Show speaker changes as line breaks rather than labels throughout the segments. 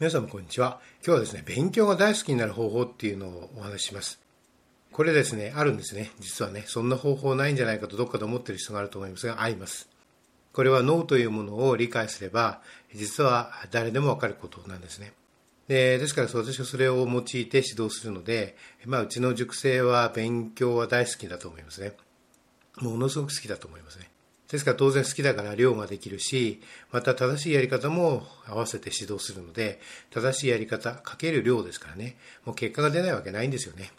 皆様こんにちは。今日はですね、勉強が大好きになる方法っていうのをお話しします。これですね、あるんですね。実はね、そんな方法ないんじゃないかとどっかで思ってる人があると思いますが、あります。これは脳というものを理解すれば、実は誰でもわかることなんですね。でですから私はそれを用いて指導するので、まあ、うちの塾生は勉強は大好きだと思いますね。ものすごく好きだと思いますね。ですから当然好きだから量ができるし、また正しいやり方も合わせて指導するので、正しいやり方かける量ですからね、もう結果が出ないわけないんですよね。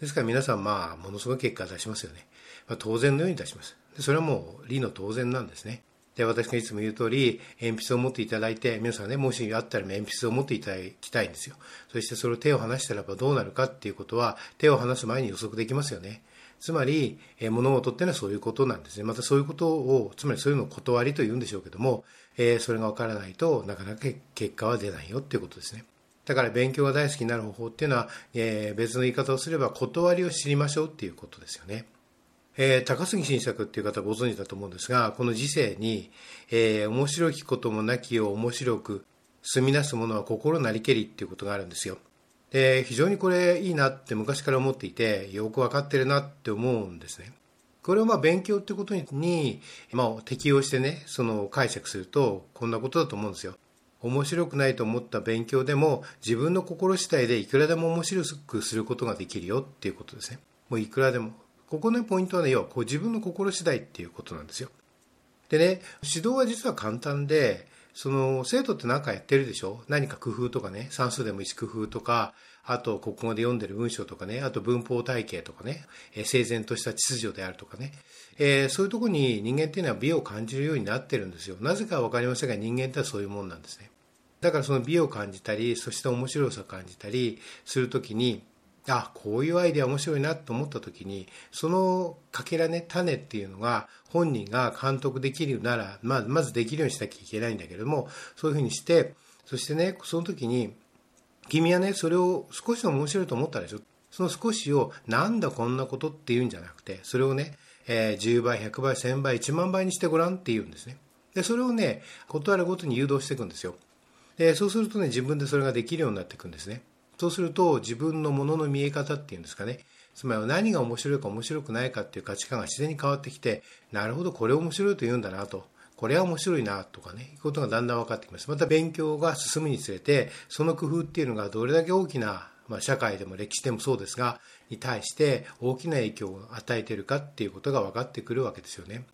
ですから皆さんまあ、ものすごい結果出しますよね。まあ、当然のように出します。でそれはもう理の当然なんですね。で、私がいつも言う通り、鉛筆を持っていただいて、皆さんね、もしあったら鉛筆を持っていただきたいんですよ。そしてそれを手を離したらばどうなるかっていうことは、手を離す前に予測できますよね。つまり、え物事っていうのはそういうことなんですね。またそういうことを、つまりそういうのを断りと言うんでしょうけども、えー、それがわからないとなかなか結果は出ないよっていうことですね。だから勉強が大好きになる方法っていうのは、えー、別の言い方をすれば断りを知りましょうっていうことですよね。えー、高杉晋作っていう方ご存知だと思うんですが、この時世に、えー、面白きこともなきを面白く、住みなすものは心なりけりっていうことがあるんですよ。で、非常にこれいいなって昔から思っていて、よくわかってるなって思うんですね。これをまあ勉強ってことに、まあ、適用してね、その解釈すると、こんなことだと思うんですよ。面白くないと思った勉強でも、自分の心次第でいくらでも面白くすることができるよっていうことですね。もういくらでも。ここのポイントはね、要はこう自分の心次第っていうことなんですよ。でね、指導は実は簡単で、その生徒って何かやってるでしょ？何か工夫とかね、算数でも一工夫とか、あと国語で読んでる文章とかね、あと文法体系とかね、えー、整然とした秩序であるとかね、えー、そういうとこに人間っていうのは美を感じるようになってるんですよ。なぜかわかりませんが人間ってはそういうもんなんですね。だからその美を感じたり、そして面白さを感じたりするときに、あこういうアイデア面白いなと思った時にそのかけらね種っていうのが本人が監督できるなら、ま、まずできるようにしなきゃいけないんだけれどもそういうふうにしてそしてねその時に君はねそれを少しでも面白いと思ったでしょ？その少しをなんだこんなことっていうんじゃなくてそれをね、えー、10倍100倍1000倍1万倍にしてごらんって言うんですね。でそれをね断るごとに誘導していくんですよ。でそうするとね自分でそれができるようになっていくんですね。そうすると自分のものの見え方っていうんですかね。つまり何が面白いか面白くないかっていう価値観が自然に変わってきてなるほどこれ面白いと言うんだなと。これは面白いなとかねいうことがだんだん分かってきます。また勉強が進むにつれてその工夫っていうのがどれだけ大きなまあ、社会でも歴史でもそうですがに対して大きな影響を与えているかっていうことが分かってくるわけですよね。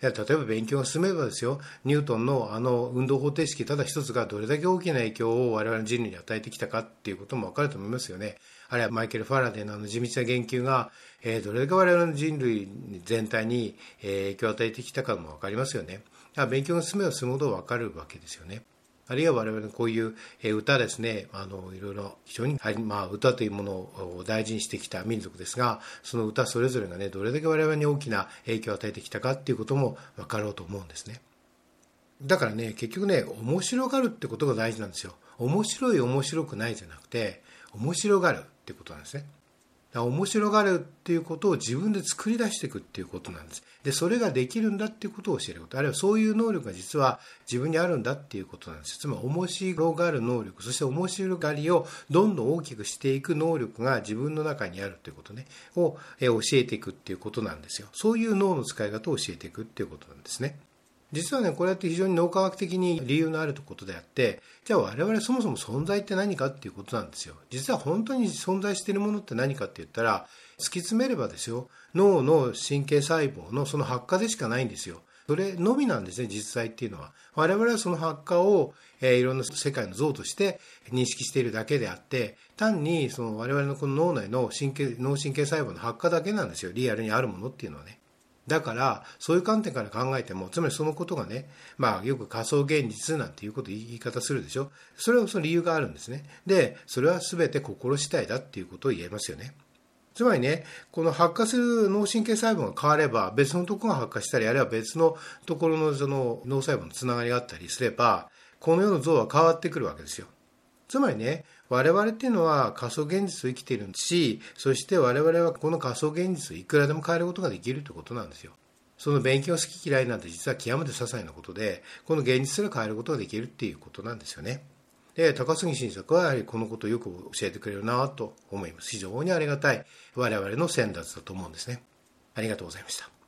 例えば勉強が進めばですよ、ニュートンのあの運動方程式ただ一つがどれだけ大きな影響を我々の人類に与えてきたかっていうことも分かると思いますよね。あるいはマイケル・ファラデーのあの地道な言及が、えー、どれだけ我々の人類全体に影響を与えてきたかも分かりますよね。勉強が進めば進むほどわかるわけですよね。あるいは我々のこういう歌ですね、あの、いろいろ非常に、まあ、歌というものを大事にしてきた民族ですが、その歌それぞれがね、どれだけ我々に大きな影響を与えてきたかっていうことも分かろうと思うんですね。だからね、結局ね、面白がるってことが大事なんですよ。面白い面白くないじゃなくて、面白がるってことなんですね。面白がるっていうことを自分で作り出していくっていうことなんです。で、それができるんだっていうことを教えること。あるいはそういう能力が実は自分にあるんだっていうことなんです。つまり面白がる能力、そして面白がりをどんどん大きくしていく能力が自分の中にあるということね、を教えていくっていうことなんですよ。そういう脳の使い方を教えていくっていうことなんですね。実はね、これって非常に脳科学的に理由のあることであって、じゃあ我々そもそも存在って何かっていうことなんですよ。実は本当に存在しているものって何かって言ったら、突き詰めればですよ、脳の神経細胞のその発火でしかないんですよ。それのみなんですね、実際っていうのは。我々はその発火を、えー、いろんな世界の像として認識しているだけであって、単にその我々のこの脳内の神経、脳神経細胞の発火だけなんですよ。リアルにあるものっていうのはね。だから、そういう観点から考えても、つまりそのことがね、まあ、よく仮想現実なんていうこと言い方するでしょ。それはその理由があるんですね。で、それは全て心次第だっていうことを言えますよね。つまりね、この発火する脳神経細胞が変われば、別のところが発火したり、あるいは別のところのその脳細胞のつながりがあったりすれば、この世の像は変わってくるわけですよ。つまりね、我々っていうのは仮想現実を生きているし、そして我々はこの仮想現実をいくらでも変えることができるということなんですよ。その勉強好き嫌いなんて実は極めて些細なことで、この現実すら変えることができるっていうことなんですよね。で高杉晋作はやはりこのことをよく教えてくれるなと思います非常にありがたい我々の先達だと思うんですねありがとうございました